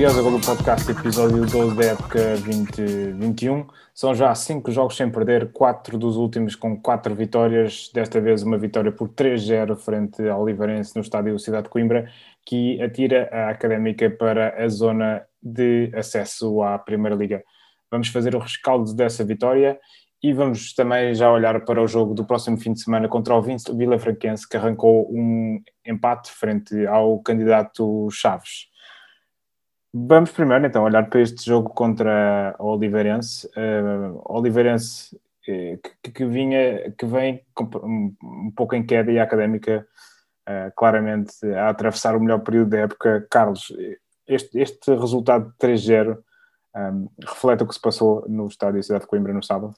Curioso agora o podcast episódio 12 da época 2021. São já cinco jogos sem perder, quatro dos últimos com quatro vitórias, desta vez uma vitória por 3-0 frente ao Oliveirense no estádio Cidade de Coimbra, que atira a Académica para a zona de acesso à Primeira Liga. Vamos fazer o rescaldo dessa vitória e vamos também já olhar para o jogo do próximo fim de semana contra o Vila Franquense, que arrancou um empate frente ao candidato Chaves. Vamos primeiro então olhar para este jogo contra o Oliveirense. Uh, Oliveirense uh, que, que, vinha, que vem um, pouco em queda e a académica uh, claramente a atravessar o melhor período da época. Carlos, este, este resultado de 3-0 um, reflete o que se passou no estádio Cidade de Coimbra no sábado?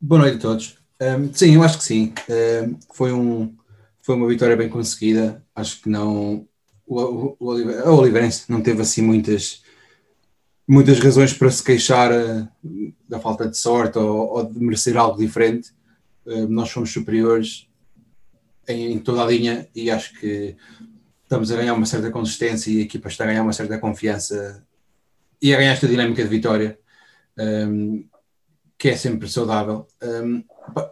Boa noite a todos. Um, sim, eu acho que sim. Um, foi, um, foi uma vitória bem conseguida. Acho que não. O, o, o Oliveirense não teve assim muitas, muitas razões para se queixar uh, da falta de sorte ou, ou, de merecer algo diferente. Uh, nós somos superiores em, em, toda a linha e acho que estamos a ganhar uma certa consistência e a equipa está a ganhar uma certa confiança e a ganhar esta dinâmica de vitória. Um, que é sempre saudável. Um,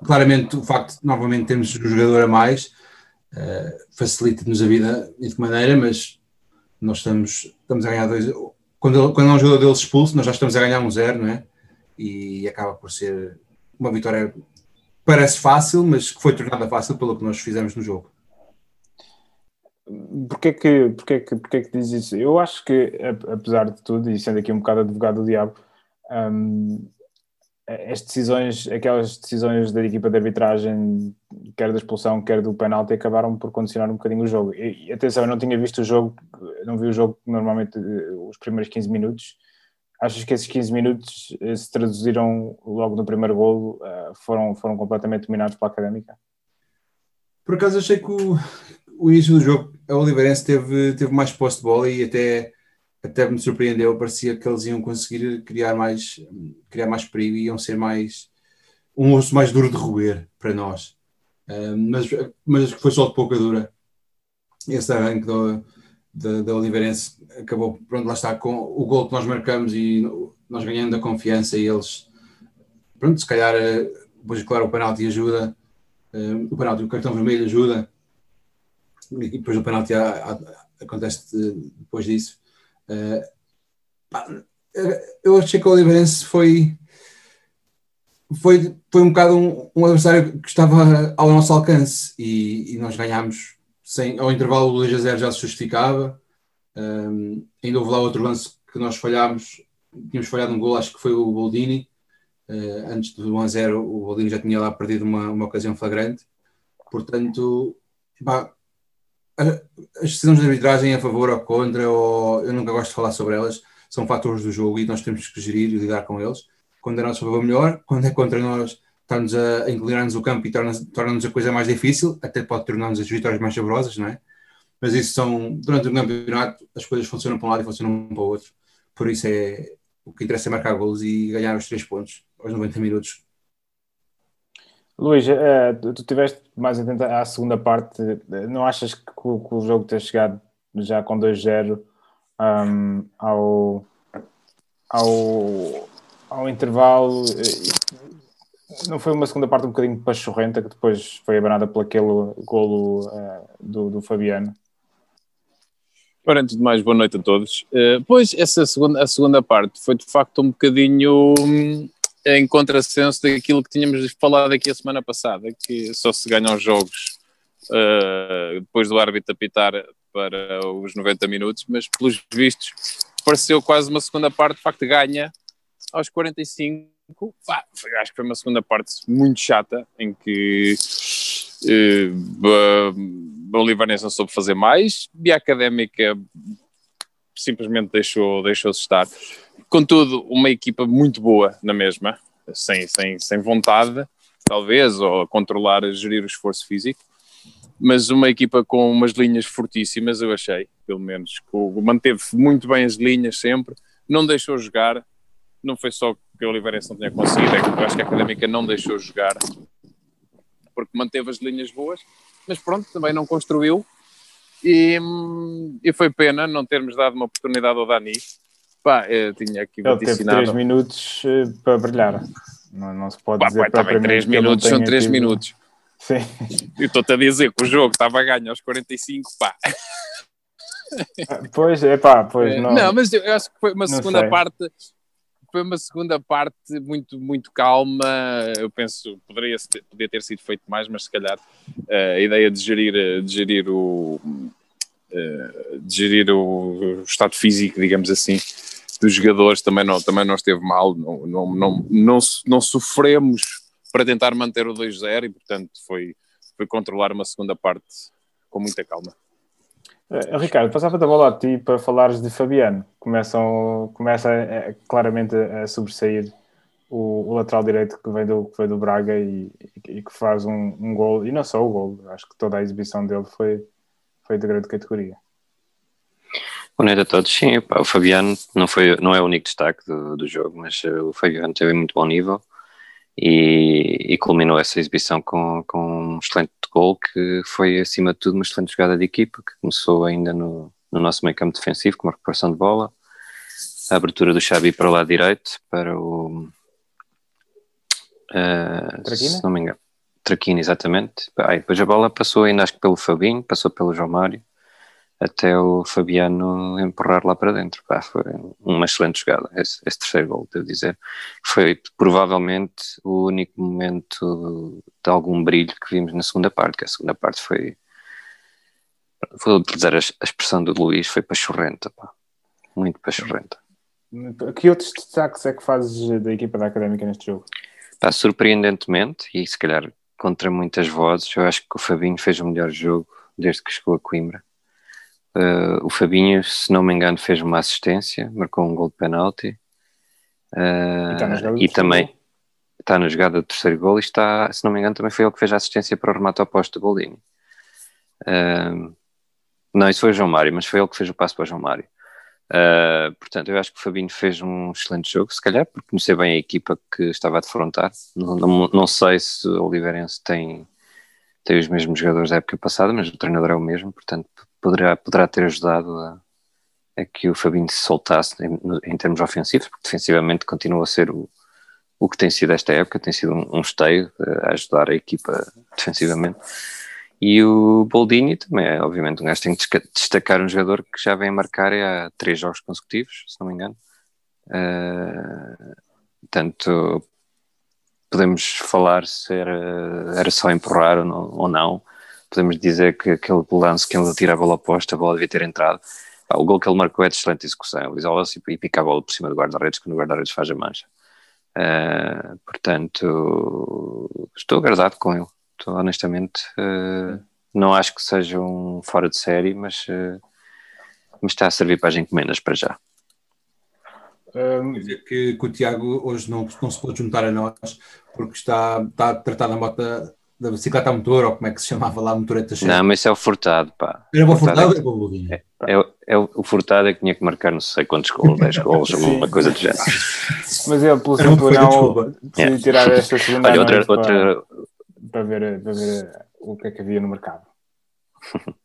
claramente, o facto de novamente termos um jogador a mais facilita-nos a vida de que maneira, mas nós estamos, estamos a ganhar dois. Quando, quando é um jogador deles expulso, nós já estamos a ganhar um zero, não é? E acaba por ser uma vitória parece fácil, mas que foi tornada fácil pelo que nós fizemos no jogo. Porquê que, porquê que, porquê que diz isso? Eu acho que, apesar de tudo, e sendo aqui um bocado advogado do diabo, um, as decisões, aquelas decisões da equipa de arbitragem, quer da expulsão, quer do penalti, acabaram por condicionar um bocadinho o jogo. E, atenção, eu não tinha visto o jogo, não vi o jogo normalmente eh, os primeiros 15 minutos. Achas que esses 15 minutos eh, se traduziram logo no primeiro golo, eh, foram, foram completamente dominados pela Académica? Por acaso achei que o, o início do jogo, a Oliveirense teve, teve mais posse de bola e até até me surpreendeu, parecia que eles iam conseguir criar mais, criar mais perigo e iam ser mais um osso mais duro de roer para nós. Uh, mas, mas foi só de pouca dura. Esse arranque da, da, da Oliveirense acabou, pronto, lá está, com o gol que nós marcamos e nós ganhando a confiança e eles, pronto, se calhar, eh, depois, claro, o penalti ajuda, o penalti, o cartão vermelho ajuda, e depois o penalti a, a, acontece depois disso. Uh, eu achei que o Oliveirense foi, foi, foi um bocado um, um, adversário que estava ao nosso alcance e, e nós ganhámos sem, ao intervalo do 2 a 0 já se justificava. Um, ainda houve lá outro lance que nós falhámos, tínhamos falhado um gol, acho que foi o Boldini. Uh, antes do 1 a 0, o Boldini já tinha lá perdido uma, uma ocasião flagrante. Portanto, pá, as decisões de arbitragem a favor ou contra, ou eu nunca gosto de falar sobre elas, são fatores do jogo e nós temos que gerir e lidar com eles. Quando é nosso favor, melhor. Quando é contra nós, está-nos a inclinar-nos o campo e torna-nos a coisa mais difícil, até pode tornar-nos as vitórias mais saborosas, não é? Mas isso são, durante o campeonato, as coisas funcionam para um lado e funcionam para o outro. Por isso é o que interessa é marcar golos e ganhar os três pontos aos 90 minutos Luís, uh, tu estiveste mais atento à segunda parte. Não achas que, que o jogo ter chegado já com 2-0 um, ao, ao, ao intervalo eh, não foi uma segunda parte um bocadinho pachorrenta que depois foi abanada por aquele golo uh, do, do Fabiano? Ora, antes de mais, boa noite a todos. Uh, pois, essa segunda, a segunda parte foi de facto um bocadinho hum, em contrassenso daquilo que tínhamos falado aqui a semana passada, que só se ganham jogos uh, depois do árbitro apitar para os 90 minutos, mas pelos vistos pareceu quase uma segunda parte, de facto ganha aos 45, Pá, acho que foi uma segunda parte muito chata, em que uh, o Livanense não soube fazer mais e a Académica simplesmente deixou, deixou-se estar. Contudo, uma equipa muito boa na mesma, sem, sem, sem vontade, talvez, ou controlar, gerir o esforço físico, mas uma equipa com umas linhas fortíssimas, eu achei, pelo menos, manteve muito bem as linhas sempre, não deixou jogar, não foi só que o Oliveirense não tinha conseguido, é que eu acho que a Académica não deixou jogar, porque manteve as linhas boas, mas pronto, também não construiu, E, e foi pena não termos dado uma oportunidade ao Dani. Pá, eu tinha aqui Ele teve 3 minutos uh, para brilhar. Não, não se pode pá, dizer pá, também 3 minutos são 3 tido... minutos. Sim. Eu estou-te a dizer que o jogo estava a ganhar aos 45, pá. Pois, é pá, pois não. Não, mas eu acho que foi uma segunda sei. parte foi uma segunda parte muito, muito calma. Eu penso poderia, poderia ter sido feito mais, mas se calhar uh, a ideia de gerir, de gerir o. De gerir o, estado físico, digamos assim, dos jogadores também não, também não esteve mal, não, não, não, não, não sofremos para tentar manter o 2-0 e, portanto, foi, foi controlar uma segunda parte com muita calma. Uh, Ricardo, passava a bola a ti para falares de Fabiano. Começam, começa a, claramente a sobressair o, o, lateral direito que vem do, que vem do Braga e, e que faz um, um gol, e não só o gol, acho que toda a exibição dele foi, foi de grande categoria. Boa noite a todos. Sim, pá, o Fabiano não, foi, não é o único destaque do, do jogo, mas uh, o Fabiano teve muito bom nível e, e, culminou essa exibição com, com um excelente gol que foi, acima de tudo, uma excelente jogada de equipa que começou ainda no, no nosso meio campo defensivo, com uma recuperação de bola, a abertura do Xavi para o lado direito, para o. Uh, se não me engano. Traquina, exatamente. Aí, depois a bola passou ainda acho que pelo Fabinho, passou pelo João Mário até o Fabiano empurrar lá para dentro. Pá, foi uma excelente jogada, esse, esse, terceiro gol, devo dizer. Foi provavelmente o único momento de algum brilho que vimos na segunda parte, que a segunda parte foi, vou utilizar a, a expressão do Luís, foi pachorrenta, pá. muito pachorrenta. Que outros destaques é que fazes da equipa da Académica neste jogo? Pá, surpreendentemente, e se calhar contra muitas vozes, eu acho que o Fabinho fez o melhor jogo desde que chegou a Coimbra Uh, o Fabinho, se não me engano, fez uma assistência, marcou um gol de penalti. Uh, e, e também está na jogada do terceiro gol e está, se não me engano, também foi ele que fez a assistência para o remate oposto do Goldini. Uh, não, isso foi o João Mário, mas foi ele que fez o passo para o João Mário. Uh, portanto, eu acho que o Fabinho fez um excelente jogo, se calhar porque conhecer bem a equipa que estava a defrontar. Não, não, não sei se o Oliveirense tem, tem os mesmos jogadores da época passada, mas o treinador é o mesmo, portanto poderá, poderá ter ajudado a, a que o Fabinho se soltasse em, em, termos ofensivos, porque defensivamente continua a ser o, o que tem sido esta época, tem sido um, um esteio a ajudar a equipa defensivamente. E o Boldini também é, obviamente, um gajo tem que destacar um jogador que já vem a marcar há três jogos consecutivos, se não me engano. Uh, portanto, podemos falar se era, era só empurrar ou não, ou não podemos dizer que aquele lance que ele tira a bola oposta, a bola devia ter entrado. o gol que ele marcou é de excelente execução, isola-se e pica a bola por cima do guarda-redes, quando o guarda-redes faz a mancha. Uh, portanto, estou agradado com ele, estou, honestamente. Uh, não acho que seja um fora de série, mas, uh, mas está a servir para as encomendas para já. Um, Quer dizer que, que, o Tiago hoje não, não se pode juntar a nós porque está, está a tratar da moto da bicicleta a motor, ou como é que se chamava lá, a motoreta cheia. Não, mas isso é o Furtado, pá. Era o Furtado, é, é, é, é, o Furtado é que tinha que marcar não sei quantos gols, 10 gols, alguma coisa do género. Mas ele, pelo não, decidi tirar esta segunda Olha, outra, para, outra... Para, ver, para ver o que é que havia no mercado.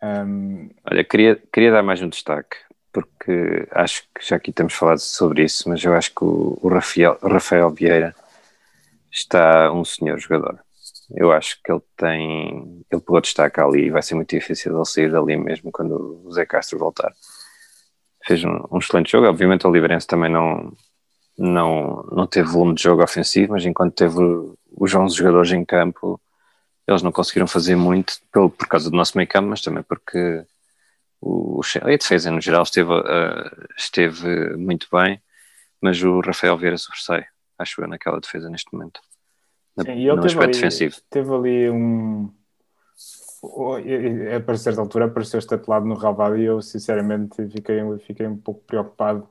um... Olha, queria, queria dar mais um destaque, porque acho que já aqui temos falado sobre isso, mas eu acho que o, Rafael, Rafael Vieira está um senhor jogador eu acho que ele tem. Ele pegou destaque ali e vai ser muito difícil ele sair dali mesmo quando o Zé Castro voltar. Fez um, um excelente jogo. Obviamente, o Liberense também não, não, não teve volume de jogo ofensivo, mas enquanto teve os 11 jogadores em campo, eles não conseguiram fazer muito pelo, por causa do nosso meio campo, mas também porque o, a defesa no geral esteve, uh, esteve muito bem, mas o Rafael Vieira sobressai, acho eu, naquela defesa neste momento. Sim, e ele no aspecto ali, defensivo. Teve ali um. A certa altura apareceu estatelado no Ravado e eu sinceramente fiquei, fiquei um pouco preocupado.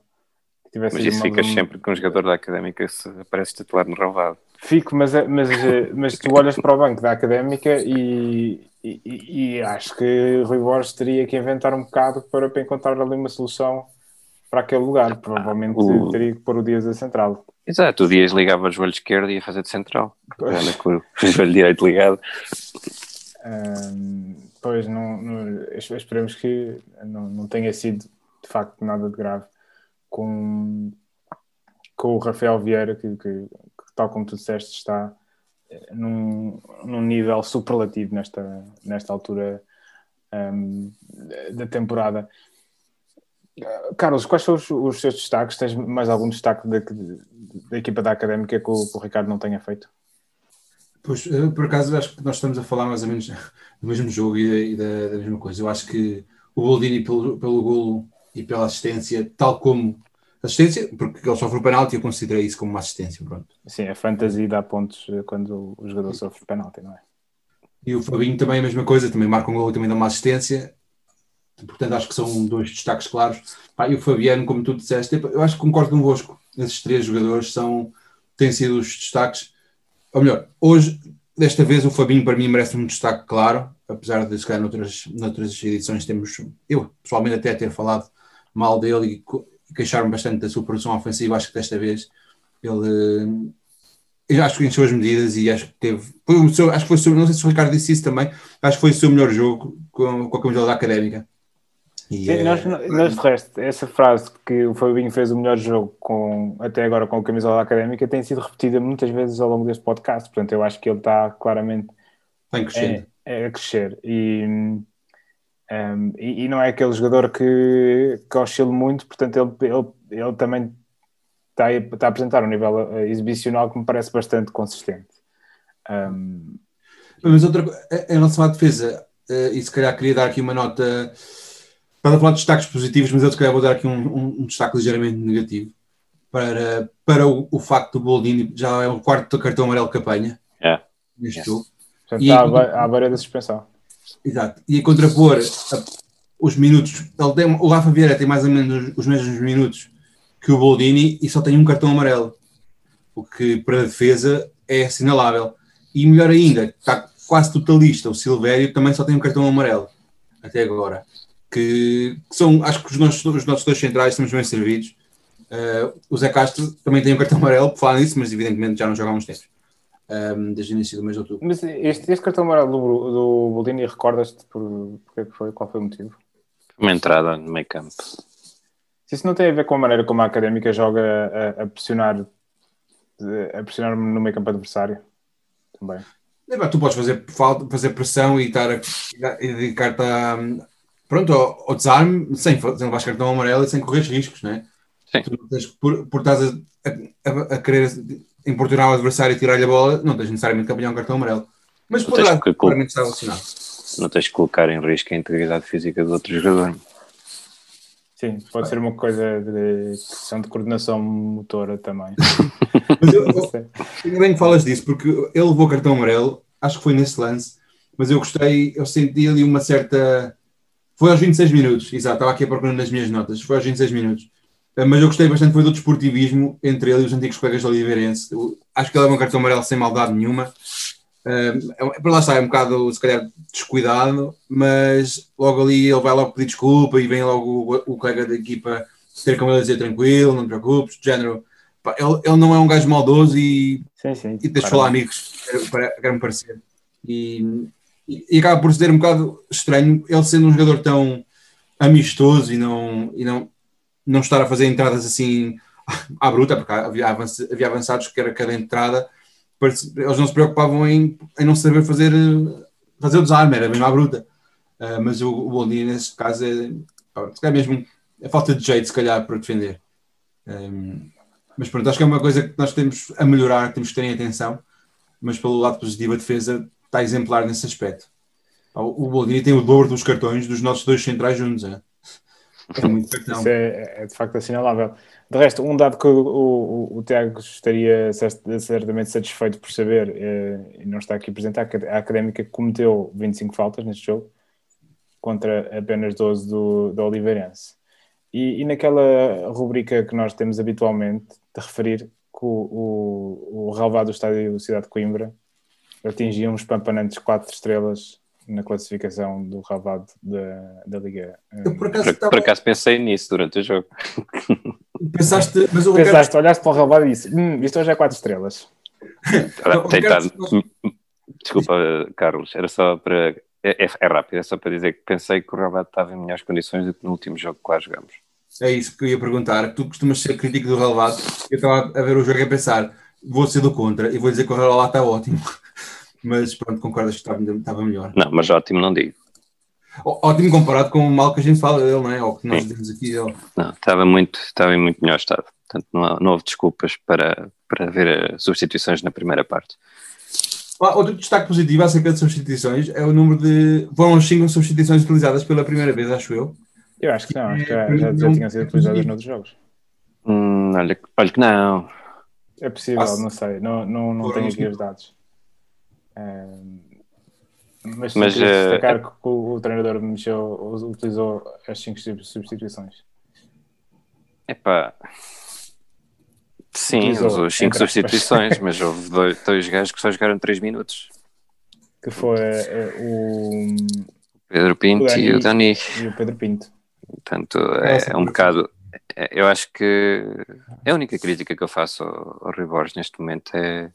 Que mas isso ficas uma... sempre com um jogador da académica se aparece estatelado no Ravado. Fico, mas, mas, mas tu olhas para o banco da académica e, e, e, acho que Rui Borges teria que inventar um bocado para, para encontrar ali uma solução para aquele lugar. Provavelmente ah, o... teria que pôr o Dias a central. Exato, o Dias ligava o joelho esquerdo e ia fazer de central. Anda com o joelho direito ligado. Pois, não, não, esperemos que não, não tenha sido de facto nada de grave com, com o Rafael Vieira, que, que, que tal como tu disseste, está eh, num, num nível superlativo nesta, nesta altura um, da temporada. Carlos, quais são os, os, seus destaques? Tens mais algum destaque da, da equipa da Académica que o, que o Ricardo não tenha feito? Pois, eh, por acaso, acho que nós estamos a falar mais ou menos do mesmo jogo e, da, da mesma coisa. Eu acho que o Boldini, pelo, pelo golo e pela assistência, tal como assistência, porque ele sofre o penalti, eu considerei isso como uma assistência. Pronto. Sim, a fantasia dá pontos eh, quando o jogador sofre o penalti, não é? E o Fabinho também a mesma coisa, também marca um gol e também dá uma assistência. Portanto, acho que são dois destaques claros. e o Fabiano, como tu disseste, eu acho que concordo convosco. Esses três jogadores são, têm sido os destaques ou melhor, hoje, desta vez, o Fabinho para mim merece um destaque claro, apesar de se calhar noutras, noutras edições temos, eu pessoalmente até ter falado mal dele e queixar-me bastante da sua produção ofensiva, acho que desta vez ele eu acho que encheu as medidas e acho que teve. Foi o seu, acho que foi seu, não sei se o Ricardo disse isso também, acho que foi o seu melhor jogo com, com a camisola da académica. E, Sim, é... nós, nós de resto, essa frase que o Fabinho fez o melhor jogo com, até agora com a camisola académica tem sido repetida muitas vezes ao longo deste podcast, portanto eu acho que ele está claramente está é, é a crescer e, um, e, e, não é aquele jogador que, que oscila muito, portanto ele, ele, ele também está a, está a apresentar um nível eh, exibicional que me parece bastante consistente. Um, Mas outra em relação à defesa, eh, e se calhar queria dar aqui uma nota Estás a falar de destaques positivos, mas eu se calhar vou dar aqui um, um, um destaque ligeiramente negativo para, para o, o, facto do Boldini já é o quarto cartão amarelo que apanha é. neste jogo. Portanto, e, está à beira da suspensão. Exato. E a contrapor a, os minutos, tem, o Rafa Vieira tem mais ou menos os mesmos minutos que o Boldini e só tem um cartão amarelo, o que para a defesa é assinalável. E melhor ainda, está quase totalista, o Silvério também só tem um cartão amarelo até agora que, que, são, acho que os nossos, os nossos dois centrais estamos bem servidos. Uh, o Zé Castro também tem um cartão amarelo por falar nisso, mas evidentemente já não joga há uns tempos. Um, desde o início do mês de outubro. Mas este, este cartão amarelo do, do Boldini, recordas-te por, por que foi? Qual foi o motivo? Uma entrada no meio campo. Se isso não tem a ver com a maneira como a académica joga a, a pressionar a pressionar no meio campo adversário também. É, tu podes fazer, fazer pressão e estar a, dedicar-te a, pronto, ao, ao desarme sem, sem levar cartão amarelo e sem correr riscos, não é? Sim. Tu tens, por, por estás a, a, a, querer importunar o adversário e tirar-lhe a bola, não tens necessariamente que apanhar um cartão amarelo. Mas não poderá claramente estar relacionado. Não tens que colocar em risco a integridade física do outro jogador. Sim, pode ser uma coisa de questão de coordenação motora também. mas eu, eu, bem que falas disso, porque ele levou cartão amarelo, acho que foi nesse lance, mas eu gostei, eu senti ali uma certa foi aos 26 minutos, exato, estava aqui a procurar nas minhas notas, foi aos 26 minutos. Eh, mas eu gostei bastante foi do desportivismo entre ele e os antigos colegas do Oliveirense. Acho que ele é um cartão amarelo sem maldade nenhuma. Uh, para lá está, é um bocado, se calhar, descuidado, mas logo ali ele vai logo pedir desculpa e vem logo o, o colega da equipa ter com ele a dizer tranquilo, não te preocupes, de género. Pá, ele, ele não é um gajo maldoso e, sim, sim, e deixa falar amigos, quero-me parecer. E, e, acaba por ser um bocado estranho ele sendo um jogador tão amistoso e não, e não, não estar a fazer entradas assim à bruta, porque havia, avançados que era cada entrada, eles não se preocupavam em, em não saber fazer, fazer o desarme, era mesmo à bruta. Uh, mas o, o nesse caso, é, é mesmo é falta de jeito, se calhar, para defender. Um, mas pronto, acho que é uma coisa que nós temos a melhorar, temos que ter em atenção. Mas pelo lado positivo, a defesa está exemplar nesse aspecto. O Boldini tem o dobro dos cartões dos nossos dois centrais juntos. É, é muito. Isso é, é, de facto assinalável. De resto, um dado que o, o, o Tiago estaria certamente satisfeito por saber, eh, e não está aqui presente, a Académica cometeu 25 faltas neste jogo, contra apenas 12 do, do Oliveirense. E, e naquela rubrica que nós temos habitualmente de referir que o, o, o relevado do estádio Cidade de Coimbra atingiam os pampanantes 4 estrelas na classificação do Rabado da, da Liga. Eu por acaso, por, por acaso pensei nisso durante o jogo. Pensaste, mas o Pensaste, Ricardo... olhaste para o Rabado e disse: hum, isto hoje é 4 estrelas. Ricardo... Desculpa, Carlos, era só para É, é, é, rápido, é só para dizer que pensei que o Relvado estava em melhores condições do que no último jogo que lá jogamos. É isso que eu ia perguntar. Tu costumas ser crítico do Relvado. Eu estava a ver o jogo e a pensar, vou ser do contra e vou dizer que o Relvado está ótimo. Mas pronto, concordas que estava, estava melhor. Não, mas ótimo não digo. Ótimo comparado com o mal que a gente fala dele, não é? Ou que nós dizemos aqui dele. Não, estava muito, estava em muito melhor estado. Portanto, não, não houve desculpas para, para ver substituições na primeira parte. Ah, outro destaque positivo acerca de substituições é o número de. Foram as 5 substituições utilizadas pela primeira vez, acho eu. Eu acho que não, acho que já, já, já tinham sido utilizadas noutros jogos. Hum, olha, olha que não. É possível, não sei, não, não, não tenho aqui os dados. Mas mas uh, destacar é... que o, o, treinador mexeu, utilizou as 5 substituições. Epá. Sim, utilizou, usou 5 substituições, mas houve dois, dois gajos que só jogaram 3 minutos. Que foi uh, o Pedro Pinto o e o Dani. E o Pedro Pinto. Portanto, é, é um bocado. É, eu acho que é a única crítica que eu faço ao, ao neste momento é,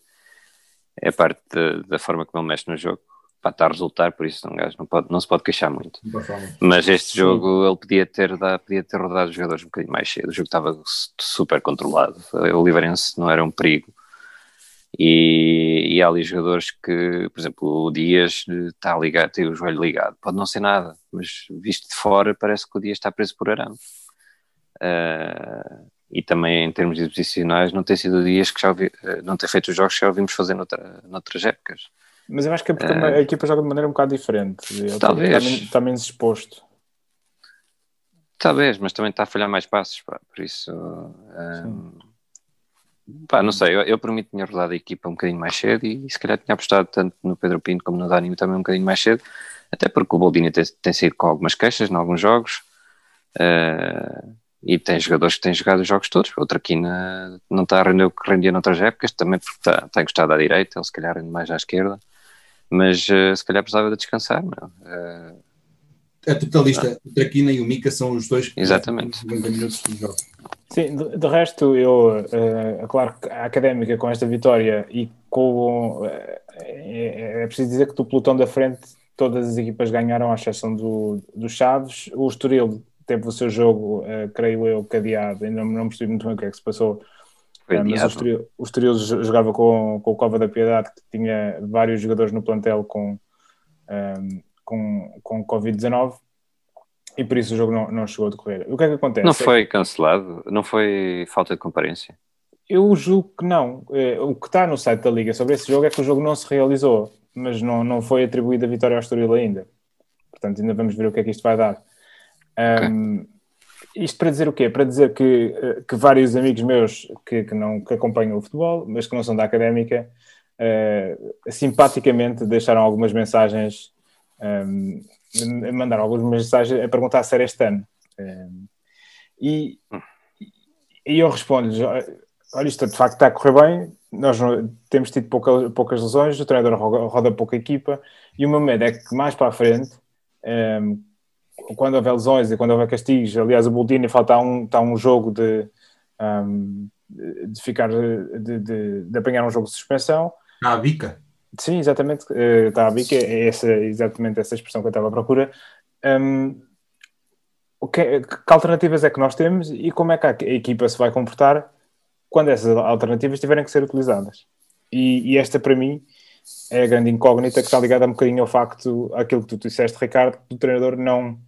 é parte de, da forma como ele mexe no jogo. Para estar a resultar, por isso um gajo não, pode, não se pode queixar muito. Mas este jogo Sim. ele podia ter, dado, podia ter rodado os jogadores um bocadinho mais cedo. O jogo estava super controlado. O Livrense não era um perigo. E, e, há ali jogadores que, por exemplo, o Dias está ligado, tem o joelho ligado, pode não ser nada, mas visto de fora parece que o Dias está preso por arame. Uh, e também em termos de posicionais não tem sido dias que já ouvi, eh, não tem feito os jogos que já ouvimos fazer noutra, noutras épocas. Mas eu acho que é porque uh, a equipa joga de maneira um bocado diferente. Ele talvez. Está, está menos exposto. Talvez, mas também está a falhar mais passos, pá, por isso. pá, não sei, eu, eu por mim tinha rodado a equipa um bocadinho mais cedo e, se calhar tinha apostado tanto no Pedro Pinto como no Dani também um bocadinho mais cedo, até porque o Boldini tem, tem saído com algumas queixas em alguns jogos. Uh, e tem jogadores que têm jogado os jogos todos. Outra aqui na, não está a render o que rendia noutras épocas, também porque está, está encostado à direita, ele se calhar rende mais à esquerda, mas uh, se calhar precisava de descansar. Não? Uh, a totalista, o Traquina e o Mica são os dois que Exatamente. 90 minutos de jogo. Sim, de, de resto, eu, uh, claro que a académica com esta vitória e com. Uh, é, é, preciso dizer que do pelotão da frente todas as equipas ganharam, à exceção do, do Chaves. O Estoril teve o seu jogo, uh, creio eu, cadeado, ainda não percebi muito bem o que é que se passou. Uh, mas o Estoril, jogava com, com o Cova da Piedade, que tinha vários jogadores no plantel com, um, ehm, com, com Covid-19 e por isso o jogo não, não chegou a decorrer. O que é que acontece? Não foi cancelado? Não foi falta de comparência? Eu julgo que não. Eh, o que está no site da Liga sobre esse jogo é que o jogo não se realizou, mas não, não foi atribuída a vitória ao Estoril ainda. Portanto, ainda vamos ver o que é que isto vai dar. Um, Isto para dizer o quê? Para dizer que, eh, que vários amigos meus que, que, não, que acompanham o futebol, mas que não são da académica, uh, simpaticamente deixaram algumas mensagens, um, mandaram algumas mensagens a perguntar se era este ano. Um, e, e eu respondo-lhes: olha, isto de facto está a correr bem, nós temos tido pouca, poucas lesões, o treinador roda, roda pouca equipa, e o meu medo é que mais para a frente. Um, quando houver lesões e quando houver castigos, aliás, o Boldini falta um, está um jogo de, um, de ficar, de, de, de, apanhar um jogo de suspensão. Está a bica. Sim, exatamente, eh, está a bica, é essa, exatamente essa expressão que eu estava à procura. Um, que, que, alternativas é que nós temos e como é que a, a equipa se vai comportar quando essas alternativas tiverem que ser utilizadas? E, e esta, para mim, é a grande incógnita que está ligada um bocadinho ao facto, aquilo que tu disseste, Ricardo, do treinador não,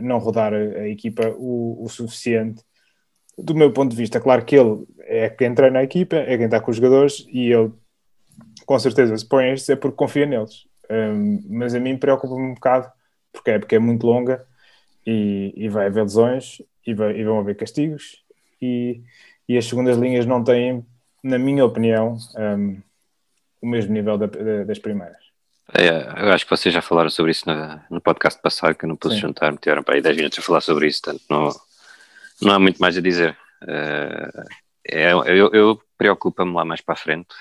não rodar a, a equipa o, o, suficiente. Do meu ponto de vista, claro que ele é quem treina a equipa, é quem está com os jogadores e ele, com certeza, se põe estes é porque confia neles. Um, mas a mim preocupa-me um bocado, porque é, porque é muito longa e, e vai haver lesões e, vai, e vão haver castigos e, e as segundas linhas não têm, na minha opinião, um, o mesmo nível da, das primeiras. É, eu acho que vocês já falaram sobre isso no, no podcast passado, que eu não pude juntar, me tiveram para aí 10 minutos a falar sobre isso, portanto não, não há muito mais a dizer. Uh, é, eu, eu preocupa-me lá mais para a frente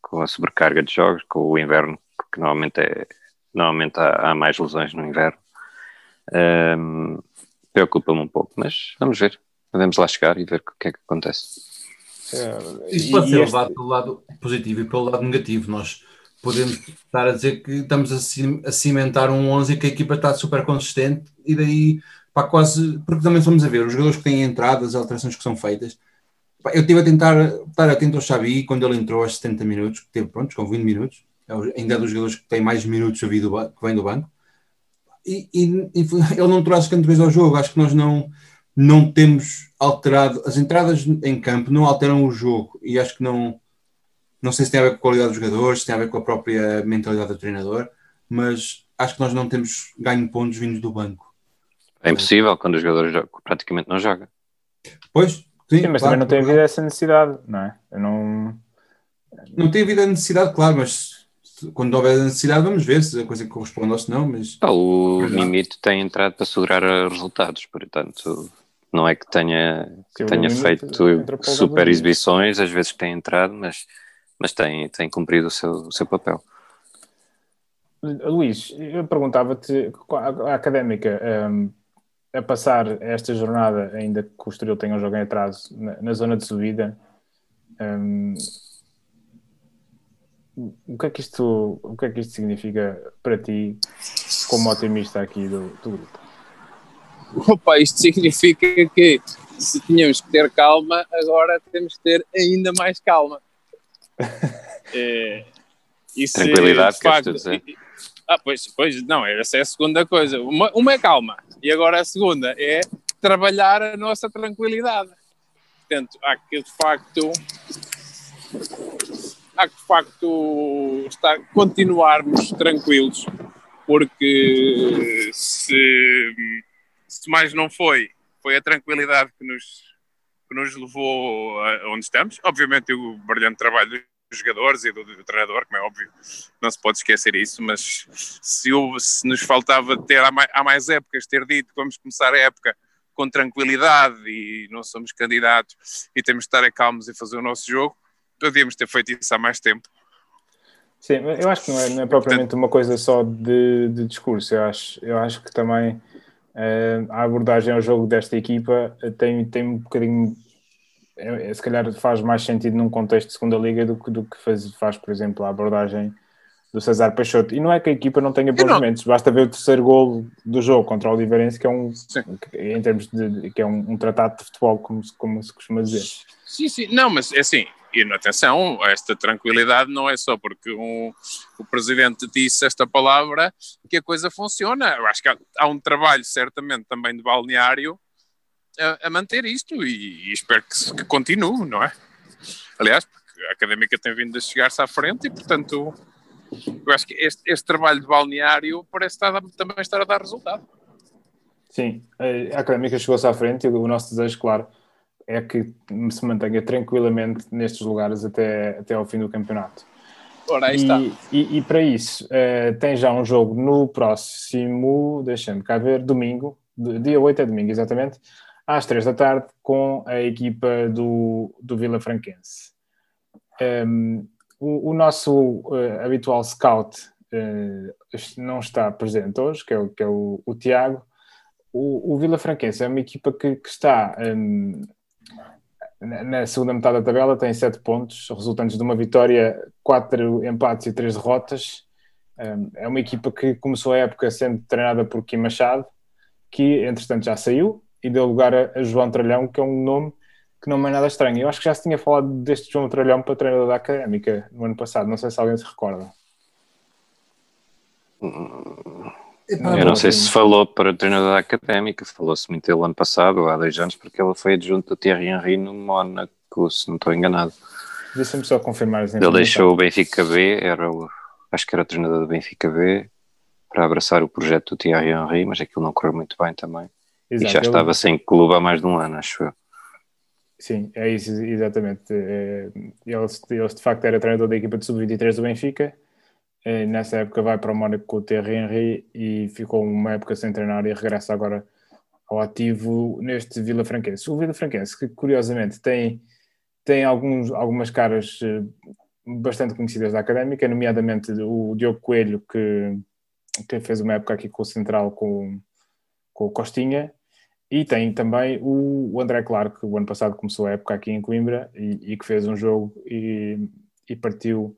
com a sobrecarga de jogos, com o inverno, que normalmente, é, normalmente há, há mais lesões no inverno. Um, preocupa-me um pouco, mas vamos ver. Vamos lá chegar e ver o que é que acontece. Isso pode ser levado pelo lado positivo e pelo lado negativo. Nós podemos estar a dizer que estamos a, cimentar um 11 que a equipa está super consistente e daí pá, quase, porque também fomos a ver os jogadores que têm entrado, as alterações que são feitas. Pá, eu estive a tentar estar atento ao Xavi quando ele entrou aos 70 minutos, que teve pronto, com 20 minutos, é ainda é dos jogadores que têm mais minutos a vir do que vem do banco. E, e, e ele não trouxe cantorias ao jogo, acho que nós não, não temos alterado, as entradas em campo não alteram o jogo e acho que não não sei se tem a ver com a qualidade dos jogadores, se tem a ver com a própria mentalidade do treinador, mas acho que nós não temos ganho pontos vindos do banco. É impossível quando os jogadores praticamente não jogam. Pois, sim, sim mas claro, também não tem havido essa necessidade, não é? Eu não... não tem havido a necessidade, claro, mas quando houver a necessidade vamos ver se a coisa corresponde ou se não, mas... Ah, o limite tem entrado para segurar resultados, portanto não é que tenha, que tenha feito super exibições, às vezes tem entrado, mas mas tem, tem cumprido o seu, o seu papel. Luís, eu perguntava-te, a, académica, um, a passar esta jornada, ainda que o Estoril tenha um jogo em atraso, na, na zona de subida, um, o que, é que isto, o que é que isto significa para ti, como otimista aqui do, do grupo? Opa, isto significa que se tínhamos que ter calma, agora temos que ter ainda mais calma. É, Tranquilidade, é, facto, dizer? Ah, pois, pois, não, essa é a segunda coisa. Uma, uma é calma, e agora a segunda é trabalhar a nossa tranquilidade. Portanto, há que de facto há que de facto estar, continuarmos tranquilos, porque se, se mais não foi, foi a tranquilidade que nos que nos levou a onde estamos. Obviamente, o brilhante trabalho dos jogadores e do, do, treinador, como é óbvio, não se pode esquecer isso, mas se, houve, se nos faltava ter há mais, há mais épocas, ter dito que vamos começar a época com tranquilidade e não somos candidatos e temos de estar calmos e fazer o nosso jogo, podíamos ter feito isso há mais tempo. Sim, eu acho que não é, não é propriamente uma coisa só de, de discurso, eu acho, eu acho que também a abordagem ao jogo desta equipa tem, tem um bocadinho. É, é, se calhar faz mais sentido num contexto de segunda liga do que, do que faz, faz, por exemplo, a abordagem do César Peixoto. E não é que a equipa não tenha bons momentos, basta ver o terceiro gol do jogo contra o Oliveirense, que é um, em termos de, que é um, um, tratado de futebol, como, como se costuma dizer. Sim, sim, não, mas é assim, e atenção, esta tranquilidade não é só porque um, o presidente disse esta palavra que a coisa funciona. Eu acho que há, há um trabalho, certamente, também de balneário a, a manter isto e, e espero que, que, continue, não é? Aliás, a académica tem vindo a chegar-se à frente e, portanto, eu acho que este, este trabalho de balneário parece estar, também estar a dar resultado. Sim, a académica chegou-se à frente e o nosso desejo, claro é que se mantenha tranquilamente nestes lugares até, até ao fim do campeonato. Ora, aí e, está. E, e, para isso, uh, tem já um jogo no próximo, deixa-me cá ver, domingo, dia 8 é domingo, exatamente, às 3 da tarde, com a equipa do, do Vila Franquense. Um, ehm, o, o, nosso uh, habitual scout uh, não está presente hoje, que é o, que é o, o Tiago. O, o Vila Franquense é uma equipa que, que está um, ehm, na segunda metade da tabela tem sete pontos, resultantes de uma vitória, quatro empates e três derrotas. É uma equipa que começou a época sendo treinada por Kim Machado, que entretanto já saiu e deu lugar a João Tralhão, que é um nome que não é nada estranho. Eu acho que já se tinha falado deste João Tralhão para treinador da Académica no ano passado, não sei se alguém se recorda. Hum, eu não sei se falou para o treinador da académica, falou-se muito dele ano passado, há dois anos, porque ele foi adjunto do Thierry Henry no Mónaco, se não estou enganado. Deixa-me só confirmar as Ele deixou o Benfica B, era o, acho que era o treinador do Benfica B, para abraçar o projeto do Thierry Henry, mas aquilo não correu muito bem também. Exato, e já ele... estava sem clube há mais de um ano, acho eu. Sim, é isso, exatamente. É, ele, ele de facto era treinador da equipa de sub-23 do Benfica eh, nessa época vai para o Mónaco com o Thierry Henry e ficou uma época sem treinar e regressa agora ao ativo neste Vila Franquense. O Vila Franquense, que curiosamente tem, tem alguns, algumas caras eh, bastante conhecidas da académica, nomeadamente o Diogo Coelho, que, que fez uma época aqui com o Central com, com o Costinha, e tem também o, André Clark, que o ano passado começou a época aqui em Coimbra e, e que fez um jogo e, e partiu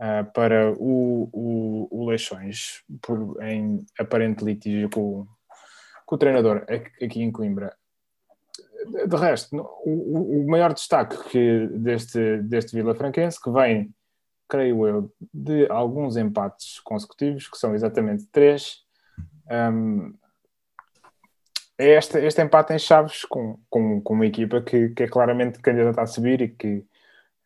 uh, para o, o, o Leixões, por, em aparente litígio com, com o treinador aqui em Coimbra. De resto, o, o maior destaque que deste, deste Vila Franquense, que vem, creio eu, de alguns empates consecutivos, que são exatamente três, um, é este, este empate em Chaves com, com, com uma equipa que, que é claramente candidata a subir e que,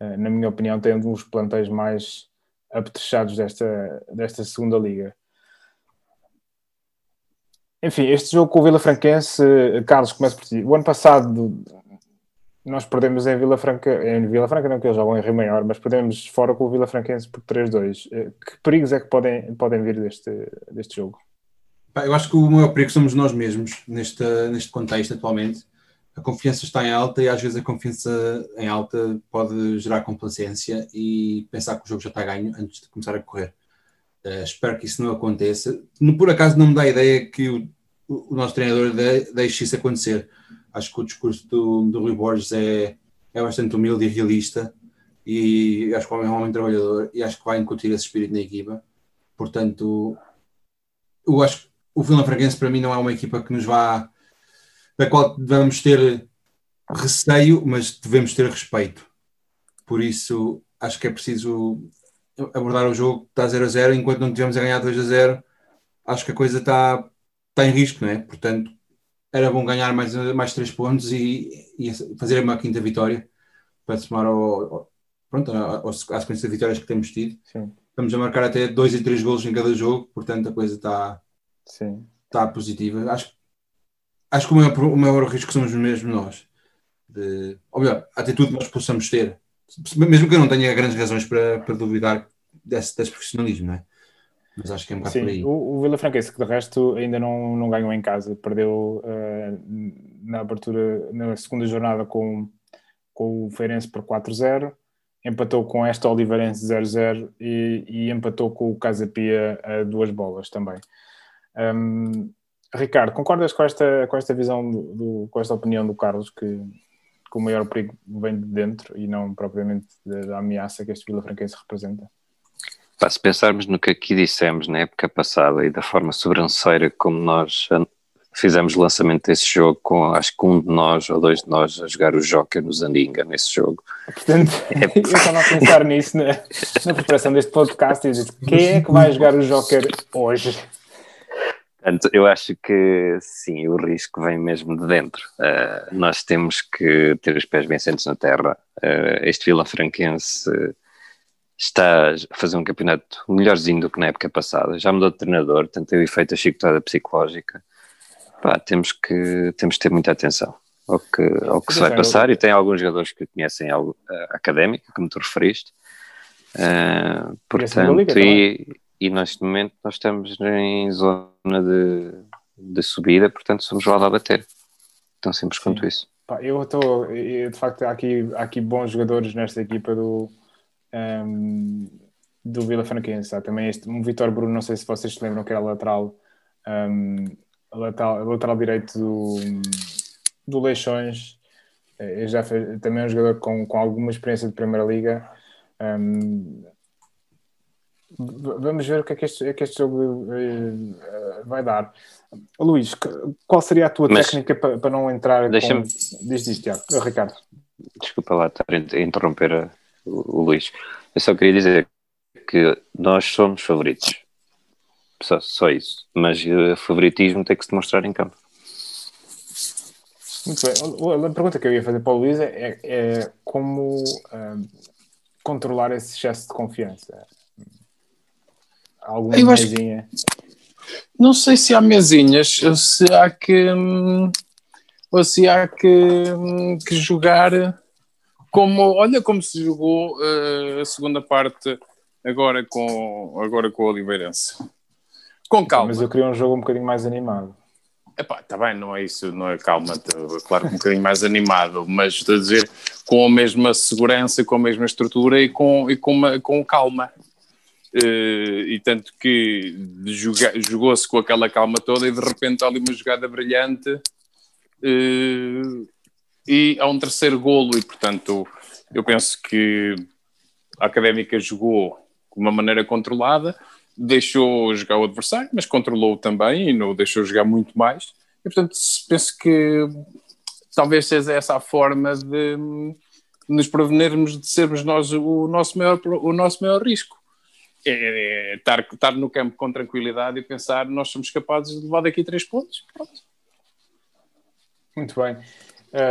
uh, na minha opinião, tem um dos plantéis mais apetrechados desta, desta segunda liga. Enfim, este jogo com o Vila Franquense, Carlos, começa por ti. O ano passado nós perdemos em Vila Franca, em Vila Franca não que eles jogam em Rio Maior, mas perdemos fora com o Vila Franquense por 3-2. Eh, que perigos é que podem, podem vir deste, deste jogo? Eu acho que o maior perigo somos nós mesmos neste, neste contexto atualmente. A confiança está em alta e às vezes a confiança em alta pode gerar complacência e pensar que o jogo já está ganho antes de começar a correr. Uh, espero que isso não aconteça. No, por acaso não me dá a ideia que o, o, nosso treinador de, deixe isso acontecer. Acho que o discurso do, do Rui Borges é, é bastante humilde e realista e acho que é um homem trabalhador e acho que vai incutir esse espírito na equipa. Portanto, eu acho que o Vila Franquense para mim não é uma equipa que nos vá da qual devemos ter receio, mas devemos ter respeito. Por isso acho que é preciso abordar o jogo, está 0 a 0, enquanto não tivemos a ganhar 2 a 0, acho que a coisa está, está em risco, não é? Portanto, era bom ganhar mais, mais 3 pontos e, e fazer uma quinta vitória para somar ao, ao, pronto, à sequência de vitórias que temos tido. Sim. Estamos a marcar até 2 e 3 golos em cada jogo, portanto a coisa está, Sim. Está positiva. Acho, acho que o maior, o maior risco somos mesmo nós. De, ou melhor, a atitude que nós possamos ter. Mesmo que eu não tenha grandes razões para, para duvidar desse, desse profissionalismo, não é? Mas acho que é um bocado Sim, por aí. O, o Vila Franquense, que de resto ainda não, não ganhou em casa, perdeu uh, na abertura, na segunda jornada com, com o Feirense por 4-0, empatou com esta Oliveirense 0-0 e, e, empatou com o Casa Pia a duas bolas também. Um, Ricardo, concordas com esta, com esta visão, do, do, com esta opinião do Carlos, que, que, o maior perigo vem de dentro e não propriamente da, ameaça que este Vila Franquense representa? Pá, se pensarmos no que aqui dissemos na época passada e da forma sobranceira como nós fizemos o lançamento desse jogo com acho que um de nós ou dois de nós a jogar o Joker no Zandinga nesse jogo. Portanto, é... eu estava a pensar nisso na, na preparação deste podcast e disse, quem é que vai jogar o Joker hoje? Portanto, eu acho que sim, o risco vem mesmo de dentro. Uh, nós temos que ter os pés bem sentes na terra. Uh, este Vila Franquense está a fazer um campeonato melhorzinho do que na época passada. Já mudou de treinador, portanto, tem o efeito da chicotada psicológica. Pá, temos que, temos que ter muita atenção ao que, ao que se vai passar. E tem alguns jogadores que conhecem algo uh, académico, como tu referiste. Uh, portanto, e, e neste momento nós estamos em zona de, de subida, portanto somos lá a bater. Tão simples Sim. quanto isso. Pá, eu estou, de facto, há aqui, há aqui bons jogadores nesta equipa do, um, ehm, do Vila Franquense. Há também este, um Vitor Bruno, não sei se vocês se lembram que era lateral, um, ehm, lateral, lateral direito do, do Leixões. Eh, já fez, também é um jogador com, com alguma experiência de Primeira Liga. Um, ehm, Vamos ver o que é que este, é que este jogo uh, vai dar. Luís, qual seria a tua Mas, técnica para, para não entrar deixa com... Diz isto, Tiago. Ricardo. Desculpa lá estar a interromper a, o, o Luís. Eu só queria dizer que nós somos favoritos. Só, só isso. Mas o favoritismo tem que se demonstrar em campo. Muito bem. A pergunta que eu ia fazer para o Luís é, é como uh, controlar esse excesso de confiança alguma mesinha? Não sei se há mesinhas, ou se há que, ou se há que, que jogar como, olha como se jogou uh, a segunda parte agora com, agora com o Oliveirense. Com calma. Mas eu queria um jogo um bocadinho mais animado. Epá, está bem, não é isso, não é calma, tá, claro que um bocadinho mais animado, mas estou a dizer com a mesma segurança, com a mesma estrutura e com, e com, uma, com calma. Uh, e tanto que jogou-se com aquela calma toda e de repente há ali uma jogada brilhante uh, e há um terceiro golo e portanto eu penso que a Académica jogou uma maneira controlada, deixou jogar o adversário, mas controlou também e não deixou jogar muito mais. E, portanto, penso que talvez seja essa a forma de nos prevenirmos de sermos nós o nosso maior, o nosso maior risco. É, é, estar, estar no campo com tranquilidade e pensar nós somos capazes de levar daqui três pontos. Pronto. Muito bem.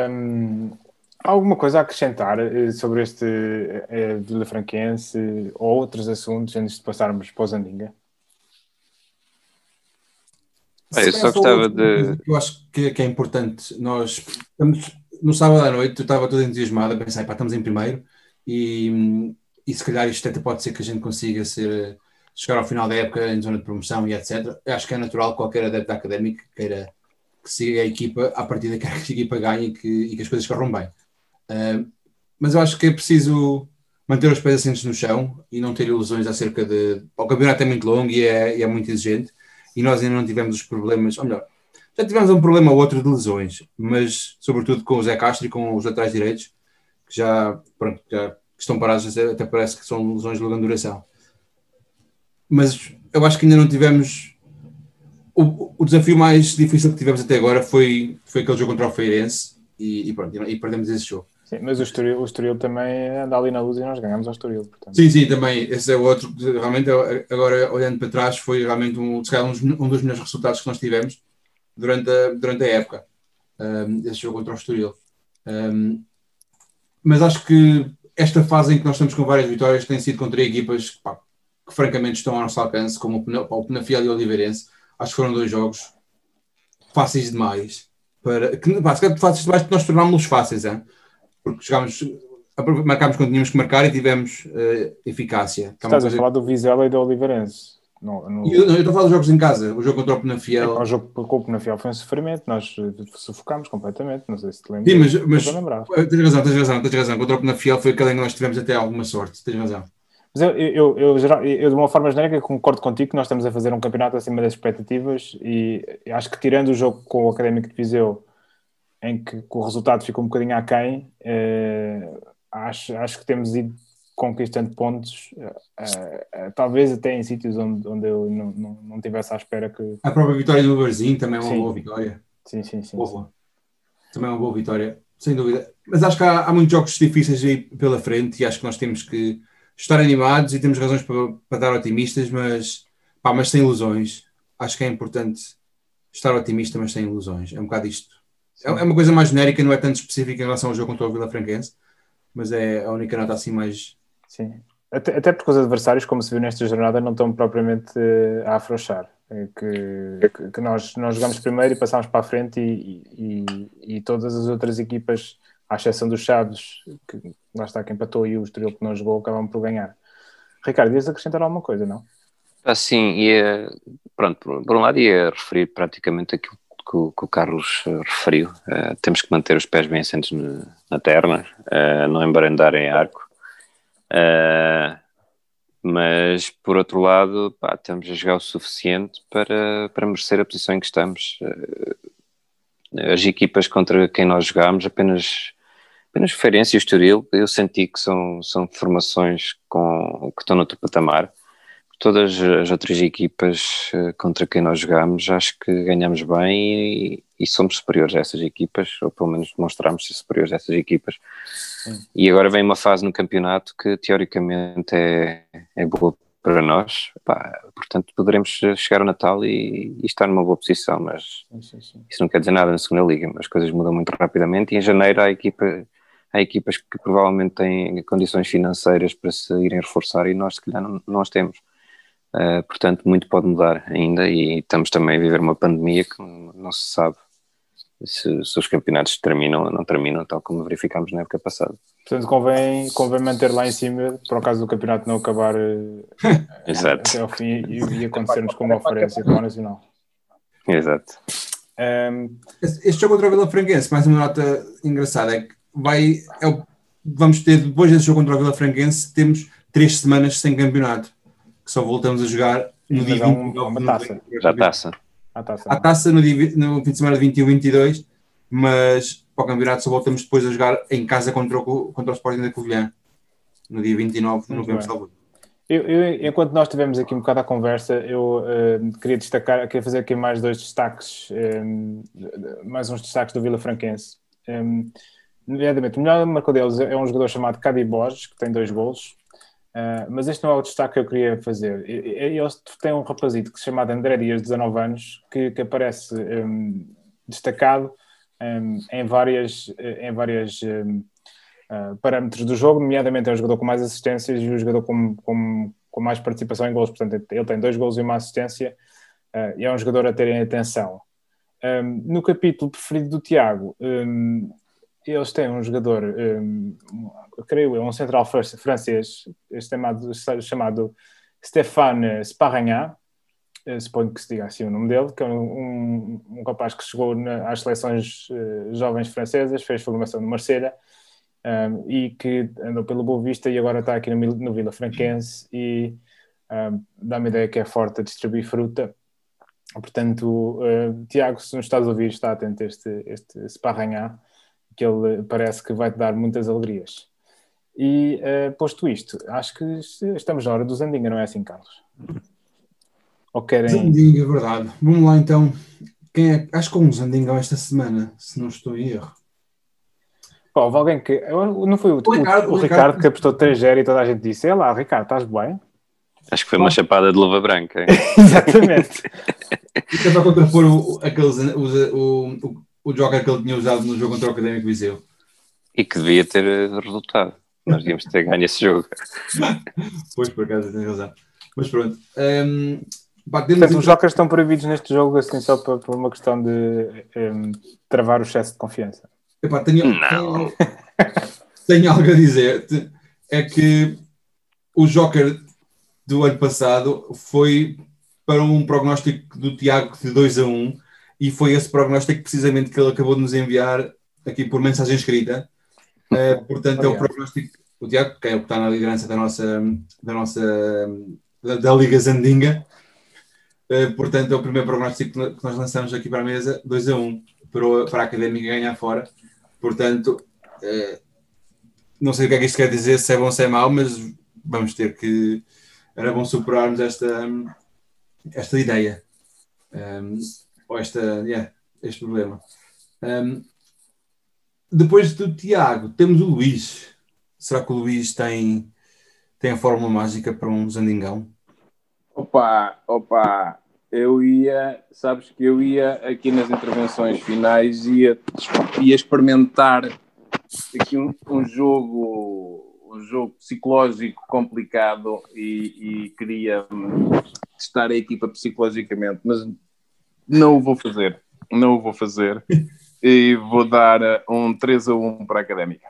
Um, alguma coisa a acrescentar eh, sobre este uh, Vila Franquense ou outros assuntos antes de passarmos para o Zandinga? eu só gostava de. Eu acho que, que, é importante. Nós estamos no sábado à noite, eu estava todo entusiasmado a pensar, pá, estamos em primeiro e, e se calhar isto até pode ser que a gente consiga ser, chegar ao final da época em zona de promoção e etc. Eu acho que é natural que qualquer adepto académico queira que siga a equipa a partir da que a equipa ganhe e que, e que as coisas corram bem. Uh, mas eu acho que é preciso manter os pés assentes no chão e não ter ilusões acerca de. O campeonato é muito longo e é, é muito exigente e nós ainda não tivemos os problemas, ou melhor, já tivemos um problema ou outro de lesões, mas sobretudo com o Zé Castro e com os laterais direitos, que já, pronto, já estão parados, até parece que são lesões de longa duração. Mas eu acho que ainda não tivemos. O, o desafio mais difícil que tivemos até agora foi, foi aquele jogo contra o Feirense e, e pronto, e perdemos esse jogo. Sim, mas o Estoril, o Estoril também anda ali na luz e nós ganhamos ao Estoril. Portanto. Sim, sim, também. Esse é o outro. Realmente, agora olhando para trás, foi realmente um, um dos melhores resultados que nós tivemos durante a, durante a época. Um, esse jogo contra o Estoril. Um, mas acho que esta fase em que nós estamos com várias vitórias tem sido contra equipas pá, que francamente estão ao nosso alcance, como o Penafiel e o Oliveirense. Acho que foram dois jogos fáceis demais. Para, que, pá, fáceis demais porque nós tornámos-los fáceis, hein? porque jogámos, marcámos quando tínhamos que marcar e tivemos uh, eficácia. Estás coisa... a falar do Vizela e do Oliveirense. No, no... Eu, eu, estou a falar dos jogos em casa, o jogo contra o Penafiel. É, o jogo com o Penafiel foi um sofrimento, nós sufocámos completamente, não sei se te lembras. Sim, mas, mas tens razão, tens razão, tens razão. Contra o Penafiel foi aquele em que nós tivemos até alguma sorte, tens razão. Mas eu, eu, eu, eu, eu, de uma forma genérica, concordo contigo que nós estamos a fazer um campeonato acima das expectativas e acho que tirando o jogo com o Académico de Viseu, em que, que o resultado ficou um bocadinho aquém, eh, acho, acho que temos ido conquistando pontos, uh, uh, talvez até em sítios onde, onde eu não, não, não tivesse à espera que. A própria vitória do Barzinho também é uma sim. boa vitória. Sim, sim, sim, sim, Também é uma boa vitória, sem dúvida. Mas acho que há, há muitos jogos difíceis aí pela frente e acho que nós temos que estar animados e temos razões para, para estar otimistas, mas, pá, mas sem ilusões. Acho que é importante estar otimista, mas sem ilusões. É um bocado isto. É, é uma coisa mais genérica, não é tanto específica em relação ao jogo contra o Vila Franquense, mas é a única nota assim mais Sim. Até, até porque os adversários, como se viu nesta jornada, não estão propriamente eh, a afrouxar. É que, que nós, nós jogamos primeiro e passamos para a frente e, e, e, todas as outras equipas, à exceção dos Chaves, que lá está quem empatou e o Estoril que não jogou, acabam por ganhar. Ricardo, ias acrescentar alguma coisa, não? Ah, sim, ia, pronto, por um lado ia referir praticamente aquilo que o, que o Carlos eh, referiu. Uh, temos que manter os pés bem assentos na, na terra, uh, não embarandar em arco. Uh, mas por outro lado, pá, estamos a jogar o suficiente para, para merecer a posição em que estamos. Uh, as equipas contra quem nós jogámos, apenas, apenas Feirense e o Estoril, eu senti que são, são formações com, que estão no outro patamar todas as outras equipas eh, contra quem nós jogamos, acho que ganhamos bem e, e, somos superiores a essas equipas, ou pelo menos demonstramos ser superiores a essas equipas. Sim. E agora vem uma fase no campeonato que teoricamente é, é boa para nós, Pá, portanto poderemos chegar ao Natal e, e, estar numa boa posição, mas sim, sim, isso não quer dizer nada na segunda liga, as coisas mudam muito rapidamente e em janeiro há, equipa, há equipas que provavelmente têm condições financeiras para se irem reforçar e nós se calhar não, não as temos. Uh, portanto, muito pode mudar ainda e estamos também a viver uma pandemia que não se sabe se, se os campeonatos terminam ou não terminam, tal como verificámos na época passada. Portanto, convém, convém manter lá em cima, para o caso do campeonato não acabar uh, até ao fim e, e acontecermos com uma oferência com o Nacional. Exato. Um... Este jogo contra o Vila Franquense, mais uma nota engraçada, é que vai, é o, vamos ter, depois desse jogo contra o Vila Franquense, temos três semanas sem campeonato que só voltamos a jogar no dia 29 uma taça. Já taça. A taça, a taça no, dia, no fim de semana de 21 e 22, mas para o campeonato só voltamos depois a jogar em casa contra o, contra o Sporting da Covilhã, no dia 29 de novembro, salvo. Eu, eu, enquanto nós tivemos aqui um bocado a conversa, eu uh, queria destacar, queria fazer aqui mais dois destaques, um, mais uns destaques do Vila Franquense. Um, nomeadamente, o melhor marcador deles é um jogador chamado Cadi Borges, que tem dois golos, uh, mas este não é o destaque que eu queria fazer. Eles têm um rapazito que se chama André Dias, 19 anos, que, que aparece um, destacado em várias, em várias uh, parâmetros do jogo, nomeadamente é o jogador com mais assistências e o jogador com, com, com mais participação em gols. Portanto, ele tem dois gols e uma assistência uh, e é um jogador a terem atenção. Um, no capítulo preferido do Tiago, um, eles têm um jogador, um, creio eu, um central francês, chamado, chamado Stéphane Sparragnat, uh, suponho que se diga assim o nome dele, que é um, um rapaz que chegou na, às seleções uh, jovens francesas, fez formação no Marselha um, e que andou pelo Boa Vista e agora está aqui no, no Vila Franquense e um, dá-me a ideia que é forte a distribuir fruta. Portanto, uh, Tiago, se nos estás a ouvir, está atento a este, este Sparranhá, que ele parece que vai te dar muitas alegrias. E uh, posto isto, acho que estamos na hora do Zandinga, não é assim, Carlos? Ou querem... Zandinga, é verdade. Vamos lá então. Quem é... Acho que um Zandinga esta semana, se não estou em erro. Pô, houve alguém que. Não foi o, o, Ricardo, o, o Ricardo, que apostou 3-0 e toda a gente disse: É lá, Ricardo, estás bem? Acho que foi uma chapada de luva branca. Exatamente. Isto é para contrapor o, aqueles, o, o, o Joker que ele tinha usado no jogo contra o Académico Viseu. E que devia ter resultado. Nós devíamos ter ganho esse jogo. pois, por acaso, tens razão. Mas pronto. Um, pá, Portanto, os Jokers estão proibidos neste jogo assim só por, por uma questão de um, travar o excesso de confiança. Epá, tenho, tenho, tenho, algo a dizer. É que o Joker do ano passado foi para um prognóstico do Tiago de 2 a 1 e foi esse prognóstico precisamente que ele acabou de nos enviar aqui por mensagem escrita. Uh, portanto, Obrigado. é o prognóstico. O Tiago, que é o que está na liderança da nossa, da nossa da, da Liga Zandinga. Uh, portanto, é o primeiro prognóstico que nós lançamos aqui para a mesa, 2 a 1 para, para a Académica ganhar fora. Portanto, eh, não sei o que é que isto quer dizer, se é bom ou se é mau, mas vamos ter que. Era bom superarmos esta, esta ideia. Um, ou esta, yeah, este problema. Um, depois do Tiago, temos o Luís. Será que o Luís tem, tem a fórmula mágica para um Zandingão? Opa, opa, eu ia, sabes que eu ia aqui nas intervenções finais, ia, ia experimentar aqui um, um jogo um jogo psicológico complicado e, e, queria testar a equipa psicologicamente, mas não o vou fazer, não o vou fazer e vou dar um 3 a 1 para a Académica.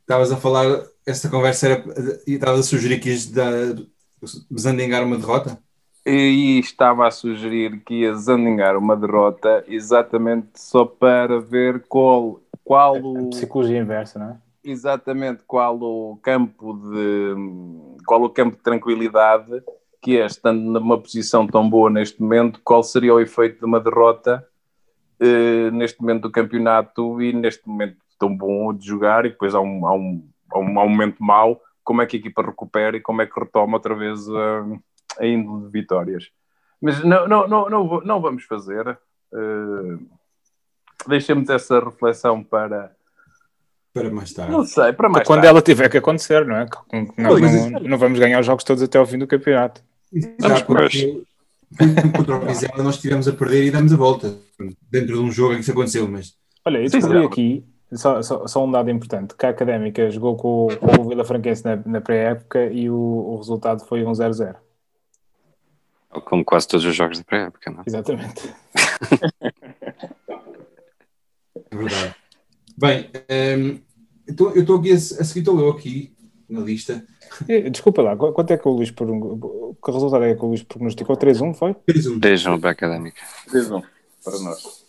Estavas a falar, esta conversa era, estavas a sugerir que ias desandingar uma derrota? e estava a sugerir que ia zandingar uma derrota exatamente só para ver qual, qual o... A psicologia inversa, não é? Exatamente, qual o campo de qual o campo de tranquilidade que é, estando numa posição tão boa neste momento, qual seria o efeito de uma derrota eh, neste momento do campeonato e neste momento tão bom de jogar e depois há um, há um, há um, há um momento mau, como é que a equipa recupera e como é que retoma outra vez a a índole de vitórias. Mas não, não, não, não, não vamos fazer. Uh, deixemos essa reflexão para. Para mais tarde. Não sei, para mais Quando tarde. ela tiver que acontecer, não é? Não, não, não vamos ganhar os jogos todos até ao fim do campeonato. Exato, porque contra o Vizela nós estivemos a perder e damos a volta dentro de um jogo em que isso aconteceu, mas... Olha, eu descobri aqui, só, só, só, um dado importante, que a Académica jogou com, com o Vila Franquense na, na pré-época e o, o resultado foi um 0-0. Como quase todos os jogos da pré-época, não é? Exatamente. é verdade. Bem, um, ehm, então, eu estou aqui a, a seguir, estou eu aqui na lista. Desculpa lá, quanto é que o Luís por que resultado é que o Luís prognosticou? 3-1, foi? 3-1. 3-1 para a Académica. 3-1 para nós.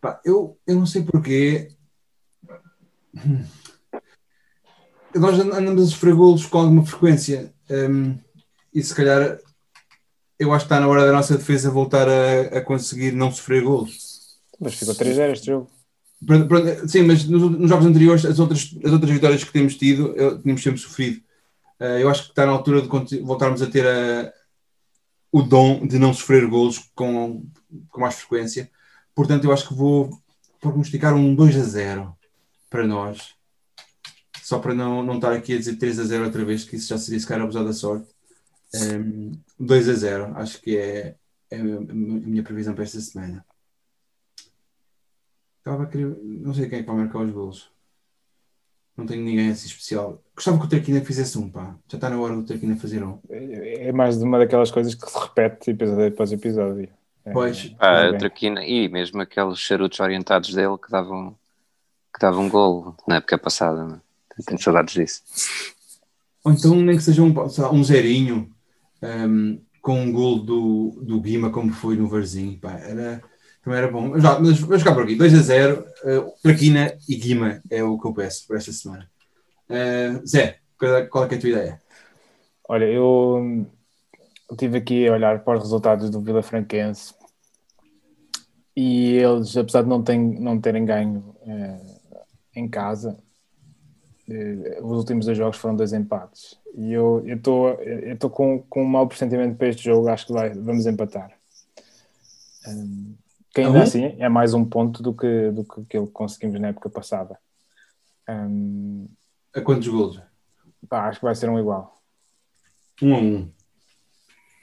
Pá, eu, eu não sei porquê. Nós andamos a sofrer golos com alguma frequência. Um, e se calhar eu acho que está na hora da nossa defesa voltar a, a conseguir não sofrer gols. Mas ficou 3-0 este jogo. Sim, mas nos, nos, jogos anteriores, as outras, as outras vitórias que temos tido, tínhamos sempre sofrido. Uh, eu acho que está na altura de voltarmos a ter a, o dom de não sofrer golos com, com mais frequência. Portanto, eu acho que vou prognosticar um 2 a 0 para nós. Só para não, não estar aqui a dizer 3 a 0 outra vez, que isso já seria se calhar abusar da sorte. Um, 2 a 0, acho que é, é a minha previsão para esta semana. Estava a querer, não sei quem é que vai marcar os golos. Não tenho ninguém assim especial. Gostava que o Traquina fizesse um, pá. Já está na hora do Traquina fazer um. É mais de uma daquelas coisas que se repete episódio após episódio. É, pois. Ah, a Traquina, e mesmo aqueles charutos orientados dele que davam, que davam um gol na época passada. Né? Tenho saudades disso. Ou então nem que seja um, um zerinho um, com um gol do, do Guima, como foi no Varzinho. Pá, era era bom. Mas, mas vamos ficar por aqui. 2 a 0. Uh, Traquina e Guima é o que eu peço por esta semana. Uh, Zé, qual é, é, é a tua ideia? Olha, eu estive aqui a olhar para os resultados do Vila Franquense e eles, apesar de não, não terem ganho uh, em casa, uh, os últimos dois jogos foram dois empates. E eu estou eu com, com um mau pressentimento para este jogo, acho que vai, vamos empatar. Um, que ainda assim é mais um ponto do que, do que aquilo que conseguimos na época passada. Um, a quantos gols? Pá, acho que vai ser um igual. Um a um.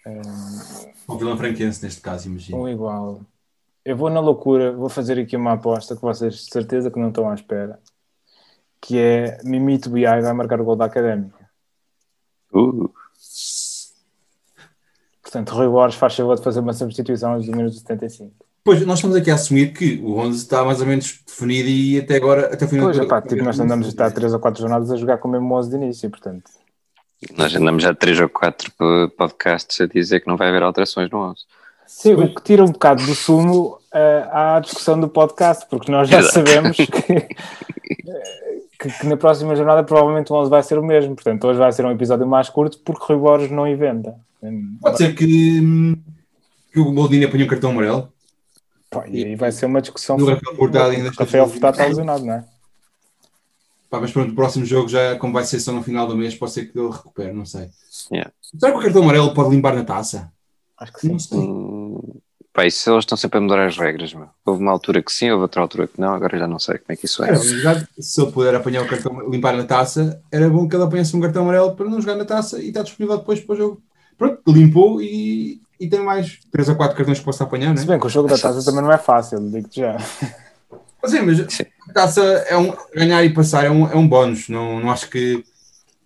Um, o Vila Franquense neste caso, imagino. Um igual. Eu vou na loucura, vou fazer aqui uma aposta que vocês de certeza que não estão à espera. Que é Mimito BI vai marcar o gol da Académica. Uh. Portanto, Rui Borges faz favor de fazer uma substituição aos minutos 75. Pois, nós estamos aqui a assumir que o 11 está mais ou menos definido e até agora, até o final Pois, epá, tipo, nós andamos a estar 3 ou 4 jornadas a jogar com o mesmo 11 de início, portanto. Nós andamos já 3 ou 4 podcasts a dizer que não vai haver alterações no 11. Sim, o que tira um bocado do sumo uh, à discussão do podcast, porque nós já Exato. sabemos que, que, que, na próxima jornada provavelmente o 11 vai ser o mesmo, portanto hoje vai ser um episódio mais curto porque Rui Borges não inventa. Pode ser que, que o Boldini apanhe um cartão amarelo. Pá, e aí vai ser uma discussão. No Rafael Furtado ainda Rafael Furtado está lesionado, não é? Pá, mas pronto, o próximo jogo já, como vai ser só no final do mês, pode ser que ele recupere, não sei. Yeah. Será que o cartão amarelo pode limpar na taça? Acho que sim. Não sei. Hum, pá, isso eles estão sempre a mudar as regras, meu. Houve uma altura que sim, houve outra altura que não, agora já não sei como é que isso é. é se ele puder apanhar o cartão, limpar na taça, era bom que ele apanhasse um cartão amarelo para não jogar na taça e está disponível depois para o jogo. Pronto, limpou e e tem mais 3 ou 4 cartões que possa apanhar, né? Se bem que o jogo da taça também não é fácil, digo-te já. Mas, sim, mas a taça é um, ganhar e passar é um, é um bónus. Não, não acho que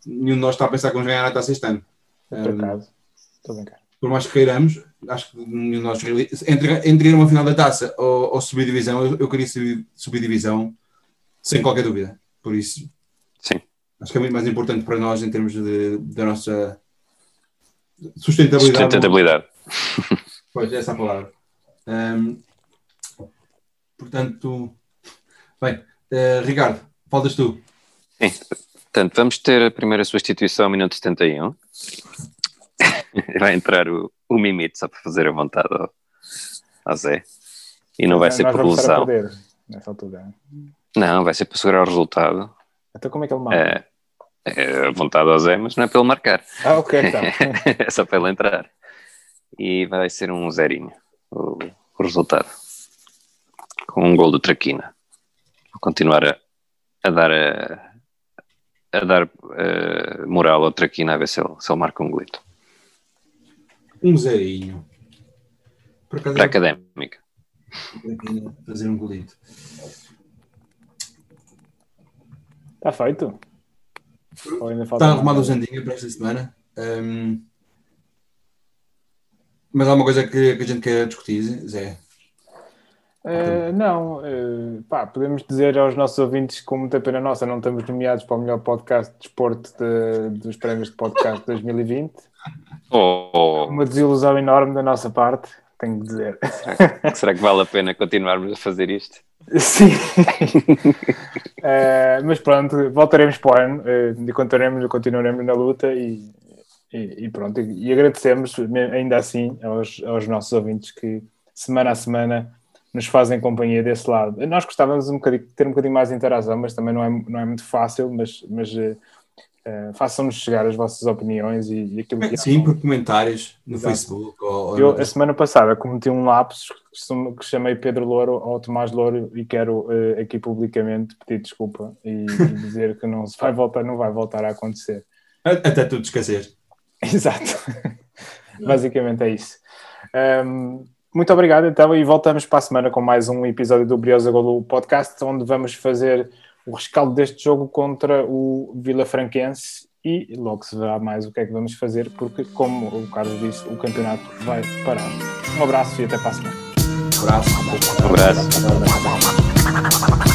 nenhum de nós está a pensar que vamos ganhar a taça este ano. Por acaso, estou bem Por mais que queiramos, acho que nenhum de nós. Entre, entre ir a uma final da taça ou, ou subir divisão, eu, eu queria subir, subir divisão sem qualquer dúvida. Por isso, Sim. acho que é muito mais importante para nós em termos de, da nossa sustentabilidade. Sustentabilidade. Pois, essa é a palavra. Um, portanto, bem, uh, Ricardo, faltas tu. Sim, portanto, vamos ter a primeira substituição ao minuto 71. Vai entrar o, o Mimite só para fazer a vontade ao, ao Zé. E não vai ser por lesão. Nessa altura. Não, vai ser para segurar o resultado. Então como é que ele marca? É, é a vontade ao Zé, mas não é para ele marcar. Ah, ok, então. é só para ele entrar e vai ser um zerinho o, o resultado. Com um gol do Traquina. Vou continuar a, a dar a, a dar uh, moral ao Traquina a ver se ele, se ele marca um golito. Um zerinho. Para a académica. Fazer um golito. Está feito. Está arrumado o Zandinha para esta semana. Um, mas há uma coisa que, que a gente quer discutir, Zé? Uh, não, uh, pá, podemos dizer aos nossos ouvintes, com muita pena nossa, não estamos nomeados para o melhor podcast de desporto de, dos prémios de podcast 2020. Oh. Uma desilusão enorme da nossa parte, tenho que dizer. Será que, será que vale a pena continuarmos a fazer isto? Sim, uh, mas pronto, voltaremos para o ano e continuaremos, continuaremos na luta e e, e pronto, e, agradecemos ainda assim aos, aos nossos ouvintes que semana a semana nos fazem companhia desse lado. Nós gostávamos um bocadinho, ter um bocadinho mais de interação, mas também não é, não é muito fácil, mas, mas uh, Uh, Façam-nos chegar as vossas opiniões e, e aquilo que Sim, por comentários no Exato. Facebook. Ou, eu, a semana passada, cometi um lapso que chamei Pedro Louro ao Tomás Louro e quero uh, aqui publicamente pedir desculpa e, e dizer que não, se vai voltar, não vai voltar a acontecer. Até tu te esquecer. Exato. Basicamente é isso. Um, muito obrigado, então, e voltamos para a semana com mais um episódio do Briosa Golo Podcast, onde vamos fazer o rescaldo deste jogo contra o Vila Franquense e logo se verá mais o que é que vamos fazer, porque, como o Carlos disse, o campeonato vai parar. Um abraço e até para a semana. Um abraço. Um abraço. Um abraço.